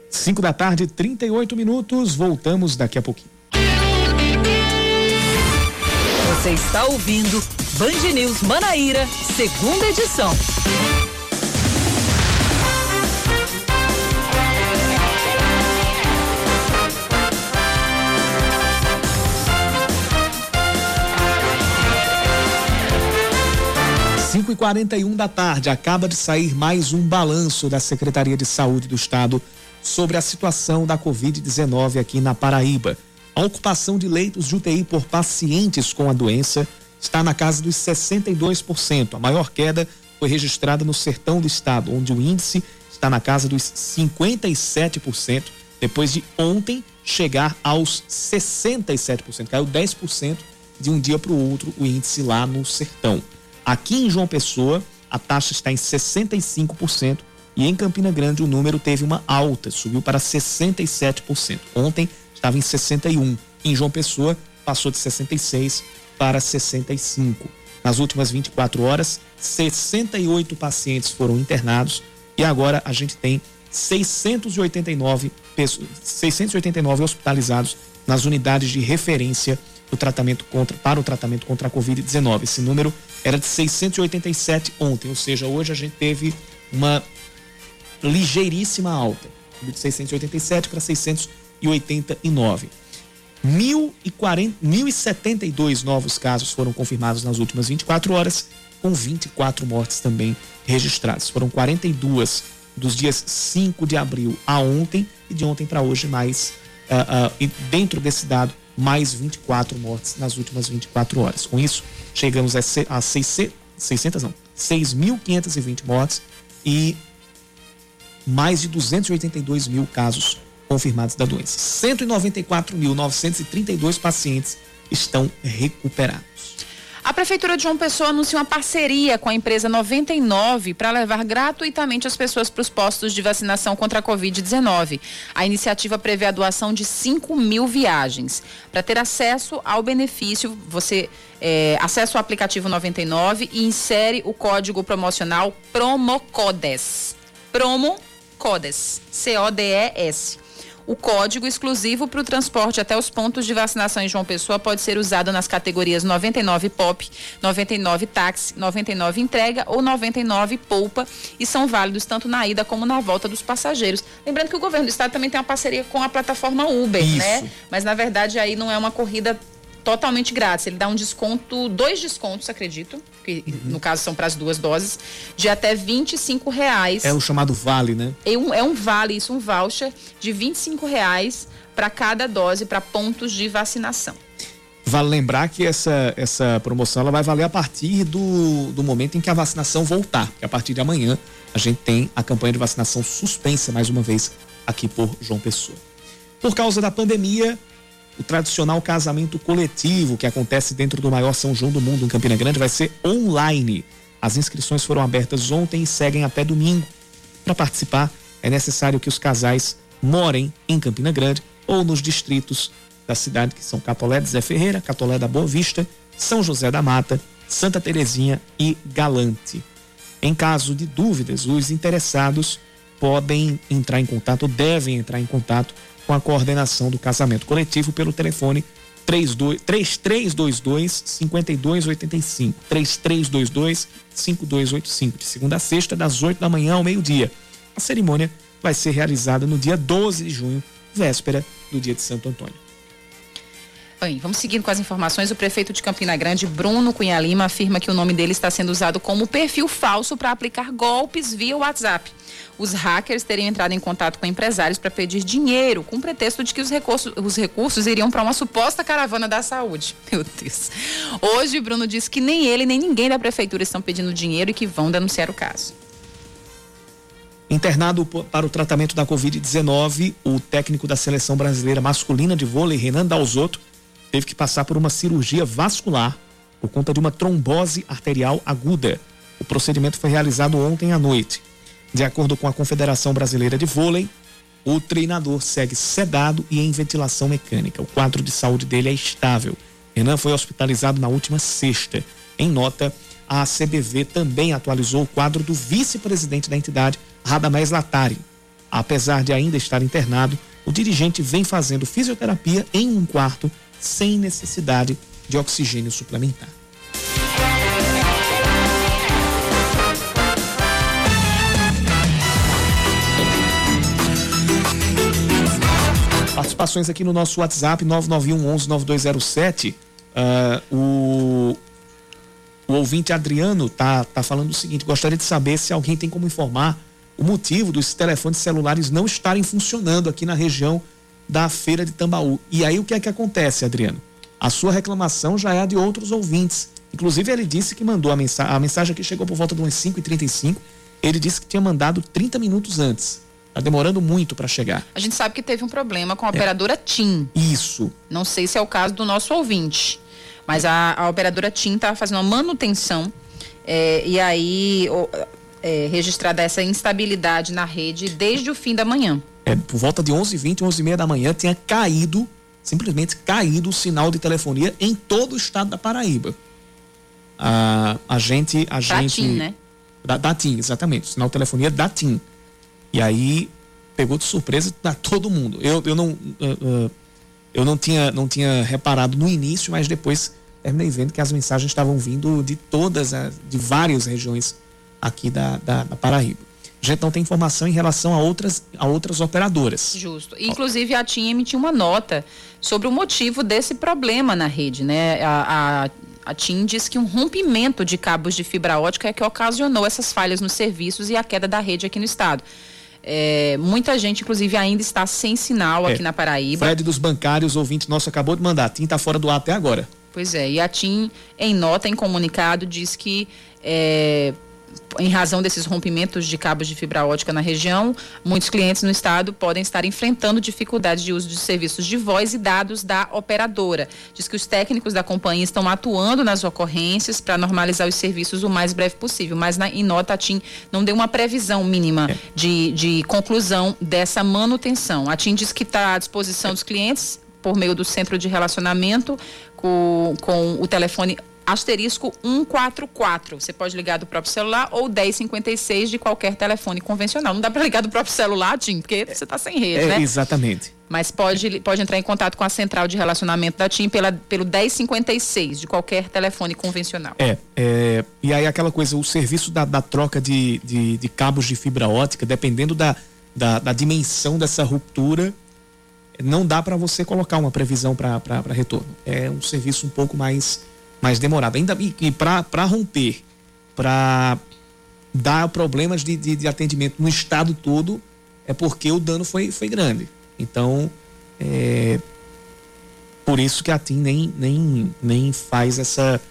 5 da tarde, 38 minutos. Voltamos daqui a pouquinho. Você está ouvindo Band News Manaíra, segunda edição. Cinco e quarenta e um da tarde, acaba de sair mais um balanço da Secretaria de Saúde do Estado sobre a situação da Covid-19 aqui na Paraíba. A ocupação de leitos de UTI por pacientes com a doença está na casa dos 62%. A maior queda foi registrada no sertão do estado, onde o índice está na casa dos 57%, depois de ontem chegar aos 67%. Caiu 10% de um dia para o outro o índice lá no sertão. Aqui em João Pessoa, a taxa está em 65% e em Campina Grande o número teve uma alta, subiu para 67%. Ontem estava em 61. Em João Pessoa, passou de 66 para 65. nas últimas 24 horas, 68 pacientes foram internados e agora a gente tem 689 pessoas, 689 hospitalizados nas unidades de referência do tratamento contra, para o tratamento contra a Covid-19. Esse número era de 687 ontem, ou seja, hoje a gente teve uma ligeiríssima alta, de 687 para 689. 1.072 novos casos foram confirmados nas últimas 24 horas, com 24 mortes também registradas. Foram 42 dos dias 5 de abril a ontem e de ontem para hoje mais uh, uh, dentro desse dado mais 24 mortes nas últimas 24 horas. Com isso, chegamos a, a 600, 600 não, 6.520 mortes e mais de 282 mil casos confirmados da doença. 194.932 pacientes estão recuperados. A Prefeitura de João Pessoa anunciou uma parceria com a empresa 99 para levar gratuitamente as pessoas para os postos de vacinação contra a Covid-19. A iniciativa prevê a doação de 5 mil viagens. Para ter acesso ao benefício, você é, acessa o aplicativo 99 e insere o código promocional PROMOCODES. PROMOCODES. C-O-D-E-S. O código exclusivo para o transporte até os pontos de vacinação em João Pessoa pode ser usado nas categorias 99 POP, 99 táxi, 99 entrega ou 99 poupa e são válidos tanto na ida como na volta dos passageiros. Lembrando que o governo do estado também tem uma parceria com a plataforma Uber, né? Isso. né? Mas na verdade aí não é uma corrida totalmente grátis. Ele dá um desconto, dois descontos, acredito, que uhum. no caso são para as duas doses, de até 25 reais. É o chamado vale, né? É um, é um vale, isso, um voucher de 25 reais para cada dose para pontos de vacinação. Vale lembrar que essa, essa promoção ela vai valer a partir do, do momento em que a vacinação voltar, que a partir de amanhã a gente tem a campanha de vacinação suspensa mais uma vez aqui por João Pessoa. Por causa da pandemia, o tradicional casamento coletivo que acontece dentro do maior São João do mundo em Campina Grande vai ser online. As inscrições foram abertas ontem e seguem até domingo. Para participar, é necessário que os casais morem em Campina Grande ou nos distritos da cidade que são Catolé de Zé Ferreira, Catolé da Boa Vista, São José da Mata, Santa Terezinha e Galante. Em caso de dúvidas, os interessados podem entrar em contato, devem entrar em contato com a coordenação do casamento coletivo pelo telefone 3322 5285 3322 5285 de segunda a sexta das 8 da manhã ao meio-dia. A cerimônia vai ser realizada no dia 12 de junho, véspera do dia de Santo Antônio. Vamos seguindo com as informações. O prefeito de Campina Grande, Bruno Cunha Lima, afirma que o nome dele está sendo usado como perfil falso para aplicar golpes via WhatsApp. Os hackers teriam entrado em contato com empresários para pedir dinheiro, com o pretexto de que os recursos, os recursos iriam para uma suposta caravana da saúde. Meu Deus. Hoje, Bruno disse que nem ele nem ninguém da prefeitura estão pedindo dinheiro e que vão denunciar o caso. Internado para o tratamento da Covid-19, o técnico da seleção brasileira masculina de vôlei, Renan Dalzotto, teve que passar por uma cirurgia vascular por conta de uma trombose arterial aguda. O procedimento foi realizado ontem à noite. De acordo com a Confederação Brasileira de Vôlei, o treinador segue sedado e em ventilação mecânica. O quadro de saúde dele é estável. Renan foi hospitalizado na última sexta. Em nota, a CBV também atualizou o quadro do vice-presidente da entidade, Radamés Latari. Apesar de ainda estar internado, o dirigente vem fazendo fisioterapia em um quarto sem necessidade de oxigênio suplementar. Participações aqui no nosso WhatsApp 991 11 9207. Uh, o, o ouvinte Adriano tá, tá falando o seguinte: gostaria de saber se alguém tem como informar o motivo dos telefones celulares não estarem funcionando aqui na região da feira de Tambaú. E aí o que é que acontece, Adriano? A sua reclamação já é a de outros ouvintes. Inclusive, ele disse que mandou a mensagem. A mensagem aqui chegou por volta de umas 5h35. Ele disse que tinha mandado 30 minutos antes. Tá demorando muito para chegar. A gente sabe que teve um problema com a é. operadora TIM. Isso. Não sei se é o caso do nosso ouvinte. Mas a, a operadora TIM estava fazendo uma manutenção. É, e aí, é, registrada essa instabilidade na rede desde o fim da manhã é, por volta de 11h20, 11h30 da manhã, tinha caído, simplesmente caído o sinal de telefonia em todo o estado da Paraíba. a, a gente. A Da gente TIM, né? Da, da TIM, exatamente. Sinal de telefonia da TIM. E aí pegou de surpresa a todo mundo. Eu, eu não. uh, uh, eu não tinha, não tinha reparado no início, mas depois terminei vendo que as mensagens estavam vindo de todas, as, de várias regiões aqui da, da, da Paraíba. A gente não tem informação em relação a outras, a outras operadoras. Justo. Inclusive, a TIM emitiu uma nota sobre o motivo desse problema na rede, né? A, a, a TIM diz que um rompimento de cabos de fibra ótica é que ocasionou essas falhas nos serviços e a queda da rede aqui no estado. É, muita gente, inclusive, ainda está sem sinal aqui É. na Paraíba. Fred dos bancários, ouvinte nosso, acabou de mandar. A TIM está fora do ar até agora. Pois é, e a TIM, em nota, em comunicado, diz que é, em razão desses rompimentos de cabos de fibra ótica na região, muitos clientes no estado podem estar enfrentando dificuldades de uso de serviços de voz e dados da operadora. Diz que os técnicos da companhia estão atuando nas ocorrências para normalizar os serviços o mais breve possível, mas na, em nota a TIM não deu uma previsão mínima de, de conclusão dessa manutenção. A TIM diz que está à disposição dos clientes por meio do centro de relacionamento com, com o telefone asterisco 144. Você pode ligar do próprio celular ou 1056 de qualquer telefone convencional. Não dá para ligar do próprio celular, Tim, porque você está sem rede, É, né? exatamente. Mas pode, pode entrar em contato com a central de relacionamento da TIM pela, pelo 1056 de qualquer telefone convencional. É, é, e aí aquela coisa, o serviço da, da troca de, de, de cabos de fibra ótica, dependendo da, da, da dimensão dessa ruptura, não dá para você colocar uma previsão para retorno. É um serviço um pouco mais, mais demorado. Ainda e, e para romper, para dar problemas de, de, de atendimento no estado todo, é porque o dano foi, foi grande. Então, é, por isso que a TIM nem, nem, nem faz essa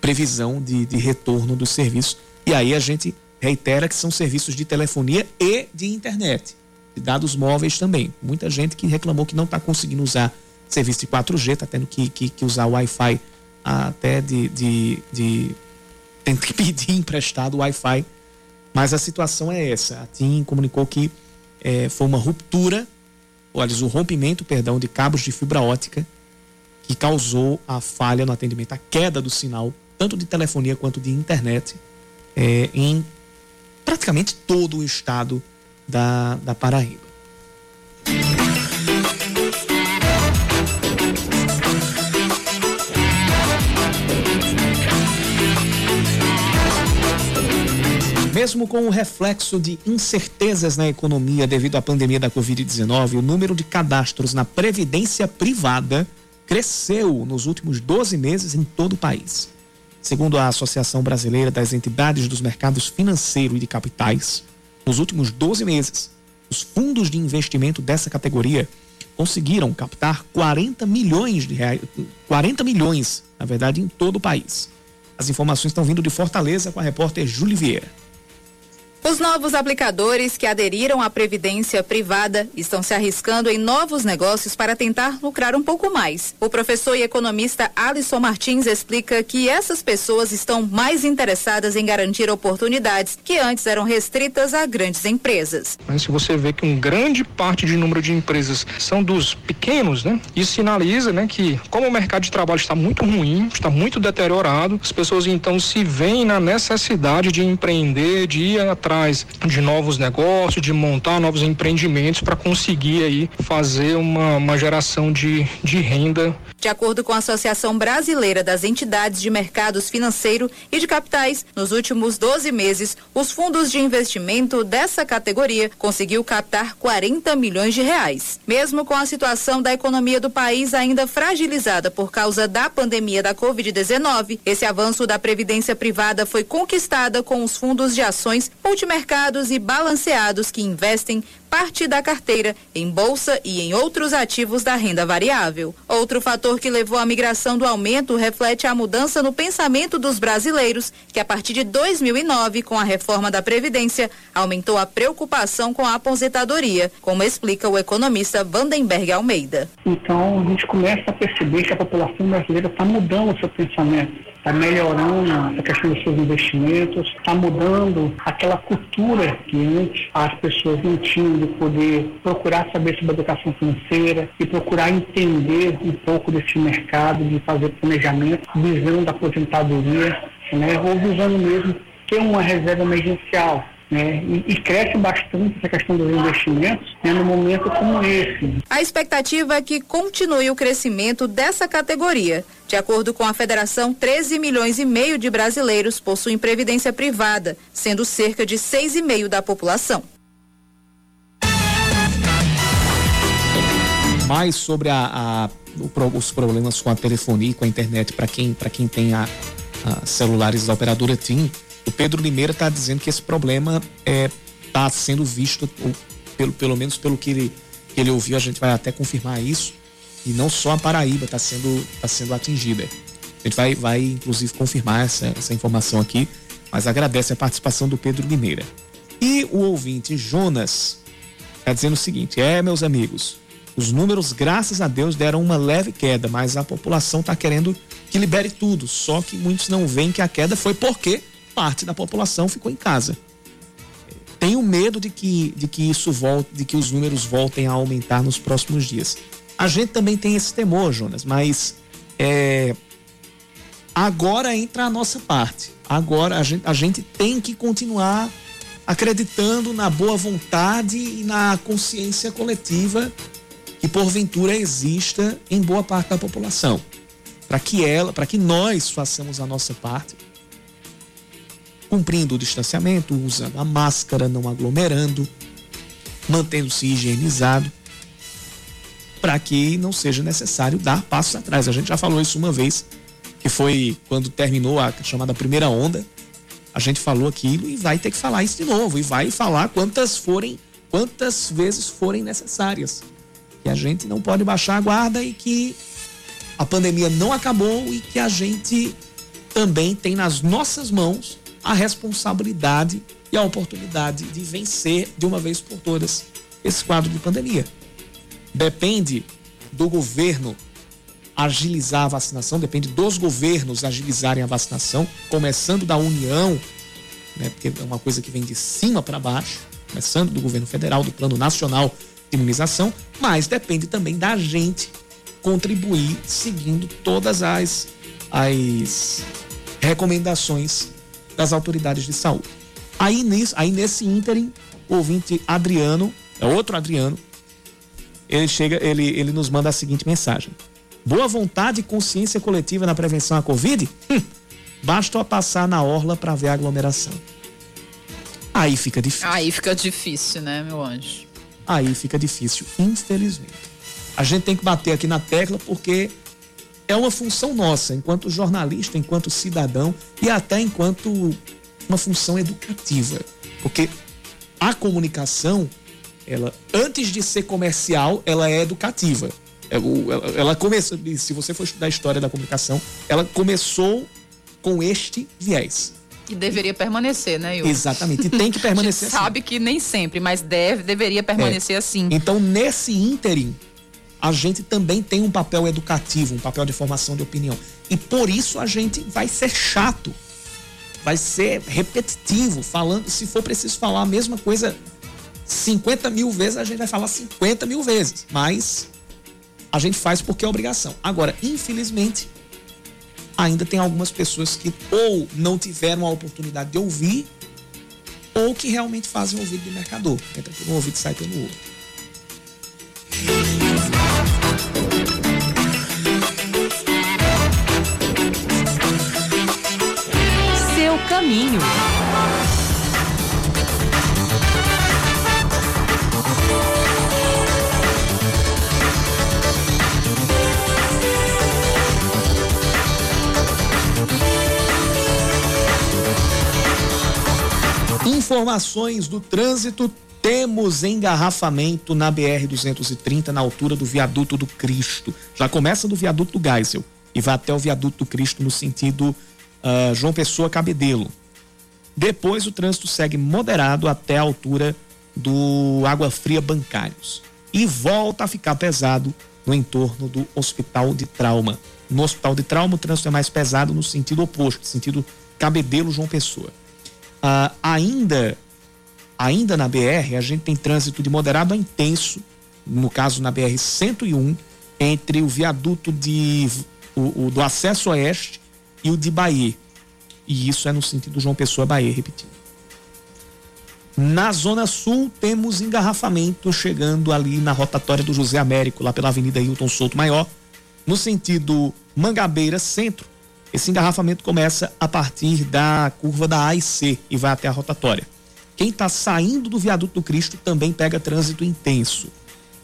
previsão de, de retorno do serviço. E aí a gente reitera que são serviços de telefonia e de internet, de dados móveis também. Muita gente que reclamou que não está conseguindo usar serviço de 4G, está tendo que, que, que usar Wi-Fi até de, de, de que pedir emprestado o Wi-Fi. Mas a situação é essa. A TIM comunicou que eh, foi uma ruptura, ou aliás, o rompimento, perdão, de cabos de fibra ótica que causou a falha no atendimento, a queda do sinal, tanto de telefonia quanto de internet, eh, em praticamente todo o estado da, da Paraíba. Mesmo com o reflexo de incertezas na economia devido à pandemia da Covid-19, o número de cadastros na previdência privada cresceu nos últimos 12 meses em todo o país. Segundo a Associação Brasileira das Entidades dos Mercados Financeiro e de Capitais, nos últimos 12 meses, os fundos de investimento dessa categoria conseguiram captar 40 milhões de reais, 40 milhões, na verdade, em todo o país. As informações estão vindo de Fortaleza com a repórter Júlia Vieira. Os novos aplicadores que aderiram à previdência privada estão se arriscando em novos negócios para tentar lucrar um pouco mais. O professor e economista Alisson Martins explica que essas pessoas estão mais interessadas em garantir oportunidades que antes eram restritas a grandes empresas. Mas se você vê que um grande parte de número de empresas são dos pequenos, né? Isso sinaliza, né, que como o mercado de trabalho está muito ruim, está muito deteriorado, as pessoas então se veem na necessidade de empreender, de ir atrás de novos negócios, de montar novos empreendimentos para conseguir aí fazer uma, uma geração de, de renda De acordo com a Associação Brasileira das Entidades de Mercados Financeiro e de Capitais, nos últimos 12 meses, os fundos de investimento dessa categoria conseguiu captar 40 milhões de reais. Mesmo com a situação da economia do país ainda fragilizada por causa da pandemia da Covid-19, esse avanço da previdência privada foi conquistada com os fundos de ações multimercados e balanceados que investem parte da carteira em bolsa e em outros ativos da renda variável. Outro fator que levou à migração do aumento reflete a mudança no pensamento dos brasileiros, que a partir de 2009, com a reforma da Previdência, aumentou a preocupação com a aposentadoria, como explica o economista Vandenberg Almeida. Então a gente começa a perceber que a população brasileira está mudando o seu pensamento, está melhorando a questão dos seus investimentos, está mudando aquela cultura que antes as pessoas não tinham de poder procurar saber sobre educação financeira e procurar entender um pouco desse mercado, de fazer planejamento, visando a aposentadoria né, ou visando mesmo ter uma reserva emergencial. Né, e, e, cresce bastante essa questão dos investimentos né, no momento como esse. A expectativa é que continue o crescimento dessa categoria. De acordo com a federação, 13 milhões e meio de brasileiros possuem previdência privada, sendo cerca de 6,5% da população. Mais sobre a, a, os problemas com a telefonia e com a internet para quem, quem tem a, a celulares da operadora TIM o Pedro Limeira está dizendo que esse problema está é, tá sendo visto, pelo, pelo menos pelo que ele, que ele ouviu, a gente vai até confirmar isso. E não só a Paraíba está sendo, tá sendo atingida. A gente vai, vai inclusive, confirmar essa, essa informação aqui, mas agradece a participação do Pedro Limeira. E o ouvinte Jonas está dizendo o seguinte: é, meus amigos, os números, graças a Deus, deram uma leve queda, mas a população está querendo que libere tudo. Só que muitos não veem que a queda foi porque parte da população ficou em casa. Tenho medo de que, de que isso volte, de que os números voltem a aumentar nos próximos dias. A gente também tem esse temor, Jonas, mas é, agora entra a nossa parte. Agora a gente, a gente tem que continuar acreditando na boa vontade e na consciência coletiva que porventura exista em boa parte da população, para que ela, para que nós façamos a nossa parte cumprindo o distanciamento, usando a máscara, não aglomerando, mantendo-se higienizado, para que não seja necessário dar passos atrás. A gente já falou isso uma vez, que foi quando terminou a chamada primeira onda. A gente falou aquilo e vai ter que falar isso de novo e vai falar quantas forem, quantas vezes forem necessárias. Que a gente não pode baixar a guarda e que a pandemia não acabou e que a gente também tem nas nossas mãos a responsabilidade e a oportunidade de vencer de uma vez por todas esse quadro de pandemia. Depende do governo agilizar a vacinação, depende dos governos agilizarem a vacinação, começando da União, né, porque é uma coisa que vem de cima para baixo, começando do governo federal, do Plano Nacional de Imunização, mas depende também da gente contribuir seguindo todas as, as recomendações das autoridades de saúde. Aí, nisso, aí nesse ínterim, o ouvinte Adriano, é outro Adriano, ele chega, ele, ele nos manda a seguinte mensagem. Boa vontade e consciência coletiva na prevenção à Covid? Hum, basta passar na orla para ver a aglomeração. Aí fica difícil. Aí fica difícil, né, meu anjo? Aí fica difícil, infelizmente. A gente tem que bater aqui na tecla porque é uma função nossa, enquanto jornalista, enquanto cidadão e até enquanto uma função educativa. Porque a comunicação, ela antes de ser comercial, ela é educativa. É ela, ela começou, se você for estudar a história da comunicação, ela começou com este viés. E deveria permanecer, né, Yuri? Exatamente, e tem que permanecer assim. Sabe que nem sempre, mas deve, deveria permanecer é. assim. Então, nesse ínterim, a gente também tem um papel educativo, um papel de formação de opinião. E por isso a gente vai ser chato, vai ser repetitivo, falando, se for preciso falar a mesma coisa 50 mil vezes, a gente vai falar 50 mil vezes. Mas a gente faz porque é obrigação. Agora, infelizmente, ainda tem algumas pessoas que ou não tiveram a oportunidade de ouvir, ou que realmente fazem ouvido de mercador. Entra por um ouvido e sai pelo outro. Seu caminho. Informações do trânsito temos engarrafamento na BR-230, na altura do viaduto do Cristo. Já começa do viaduto do Geisel e vai até o viaduto do Cristo no sentido uh, João Pessoa Cabedelo. Depois o trânsito segue moderado até a altura do Água Fria Bancários. E volta a ficar pesado no entorno do Hospital de Trauma. No Hospital de Trauma, o trânsito é mais pesado no sentido oposto, sentido Cabedelo João Pessoa. Uh, ainda Ainda na BR, a gente tem trânsito de moderado a intenso, no caso na BR 101, entre o viaduto de, o, o do acesso oeste e o de Bahia. E isso é no sentido João Pessoa Bahia, repetindo. Na Zona Sul, temos engarrafamento chegando ali na rotatória do José Américo, lá pela Avenida Hilton Souto Maior, no sentido Mangabeira Centro. Esse engarrafamento começa a partir da curva da A e C e vai até a rotatória. Quem está saindo do viaduto do Cristo também pega trânsito intenso.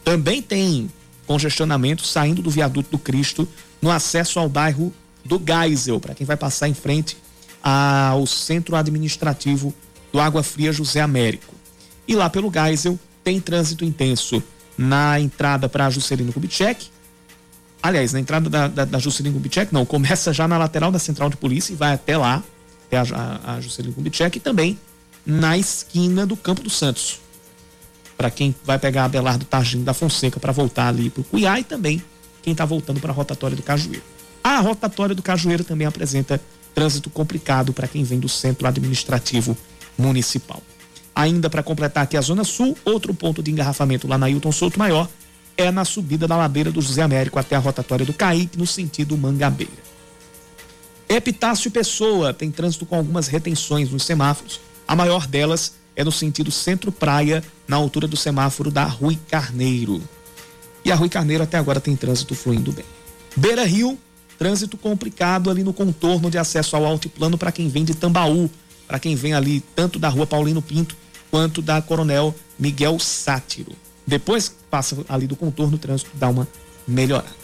Também tem congestionamento saindo do viaduto do Cristo no acesso ao bairro do Geisel, para quem vai passar em frente ao centro administrativo do Água Fria José Américo. E lá pelo Geisel tem trânsito intenso na entrada para Juscelino Kubitschek. Aliás, na entrada da, da, da Juscelino Kubitschek, não, começa já na lateral da Central de Polícia e vai até lá, até a, a, a Juscelino Kubitschek, e também na esquina do Campo dos Santos. Para quem vai pegar Abelardo Targino da Fonseca para voltar ali para o Cuiá e também quem está voltando para a rotatória do Cajueiro. A rotatória do Cajueiro também apresenta trânsito complicado para quem vem do centro administrativo municipal. Ainda para completar aqui a Zona Sul, outro ponto de engarrafamento lá na Hilton Souto Maior é na subida da ladeira do José Américo até a rotatória do Caíque, no sentido Mangabeira. Epitácio Pessoa tem trânsito com algumas retenções nos semáforos. A maior delas é no sentido centro-praia, na altura do semáforo da Rui Carneiro. E a Rui Carneiro até agora tem trânsito fluindo bem. Beira Rio, trânsito complicado ali no contorno de acesso ao altiplano para quem vem de Tambaú, para quem vem ali tanto da rua Paulino Pinto quanto da Coronel Miguel Sátiro. Depois passa ali do contorno, o trânsito dá uma melhorada.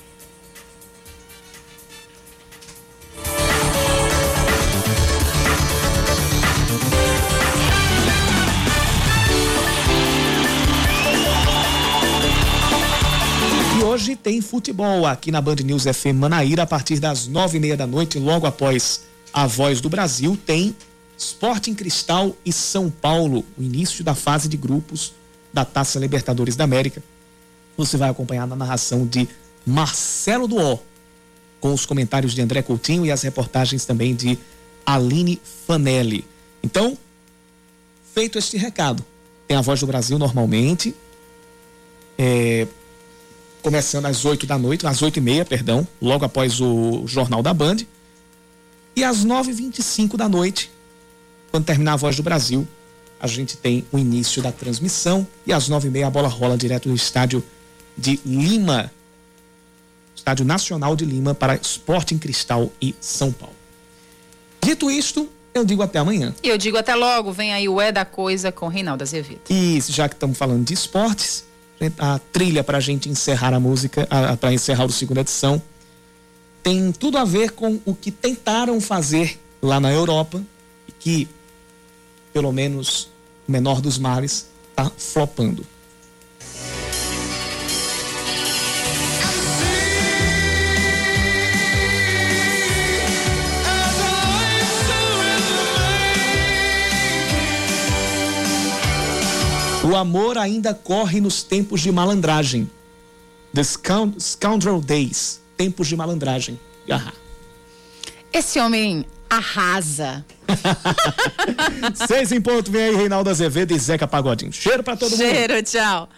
Hoje tem futebol aqui na Band News FM Manaíra a partir das nove e meia da noite, logo após a Voz do Brasil, tem Sporting Cristal e São Paulo, o início da fase de grupos da Taça Libertadores da América. Você vai acompanhar na narração de Marcelo Duó, com os comentários de André Coutinho e as reportagens também de Aline Fanelli. Então, feito este recado, tem a Voz do Brasil normalmente, é, começando às 8 da noite, às 8 e meia, perdão, logo após o Jornal da Band. E às 9h25 da noite, quando terminar a Voz do Brasil, a gente tem o início da transmissão e às 9h30 a bola rola direto do estádio de Lima, Estádio Nacional de Lima, para Sporting Cristal e São Paulo. Dito isto, eu digo até amanhã. E eu digo até logo, vem aí o É da Coisa com Reinaldo Azevedo. E já que estamos falando de esportes, a trilha para a gente encerrar a música, para encerrar a segunda edição, tem tudo a ver com o que tentaram fazer lá na Europa, e que, pelo menos, o menor dos males, está flopando. O amor ainda corre nos tempos de malandragem. The Scoundrel Days. Tempos de malandragem. Ahá. Esse homem arrasa. Seis em ponto, vem aí Reinaldo Azevedo e Zeca Pagodinho. Cheiro pra todo Cheiro, mundo. tchau.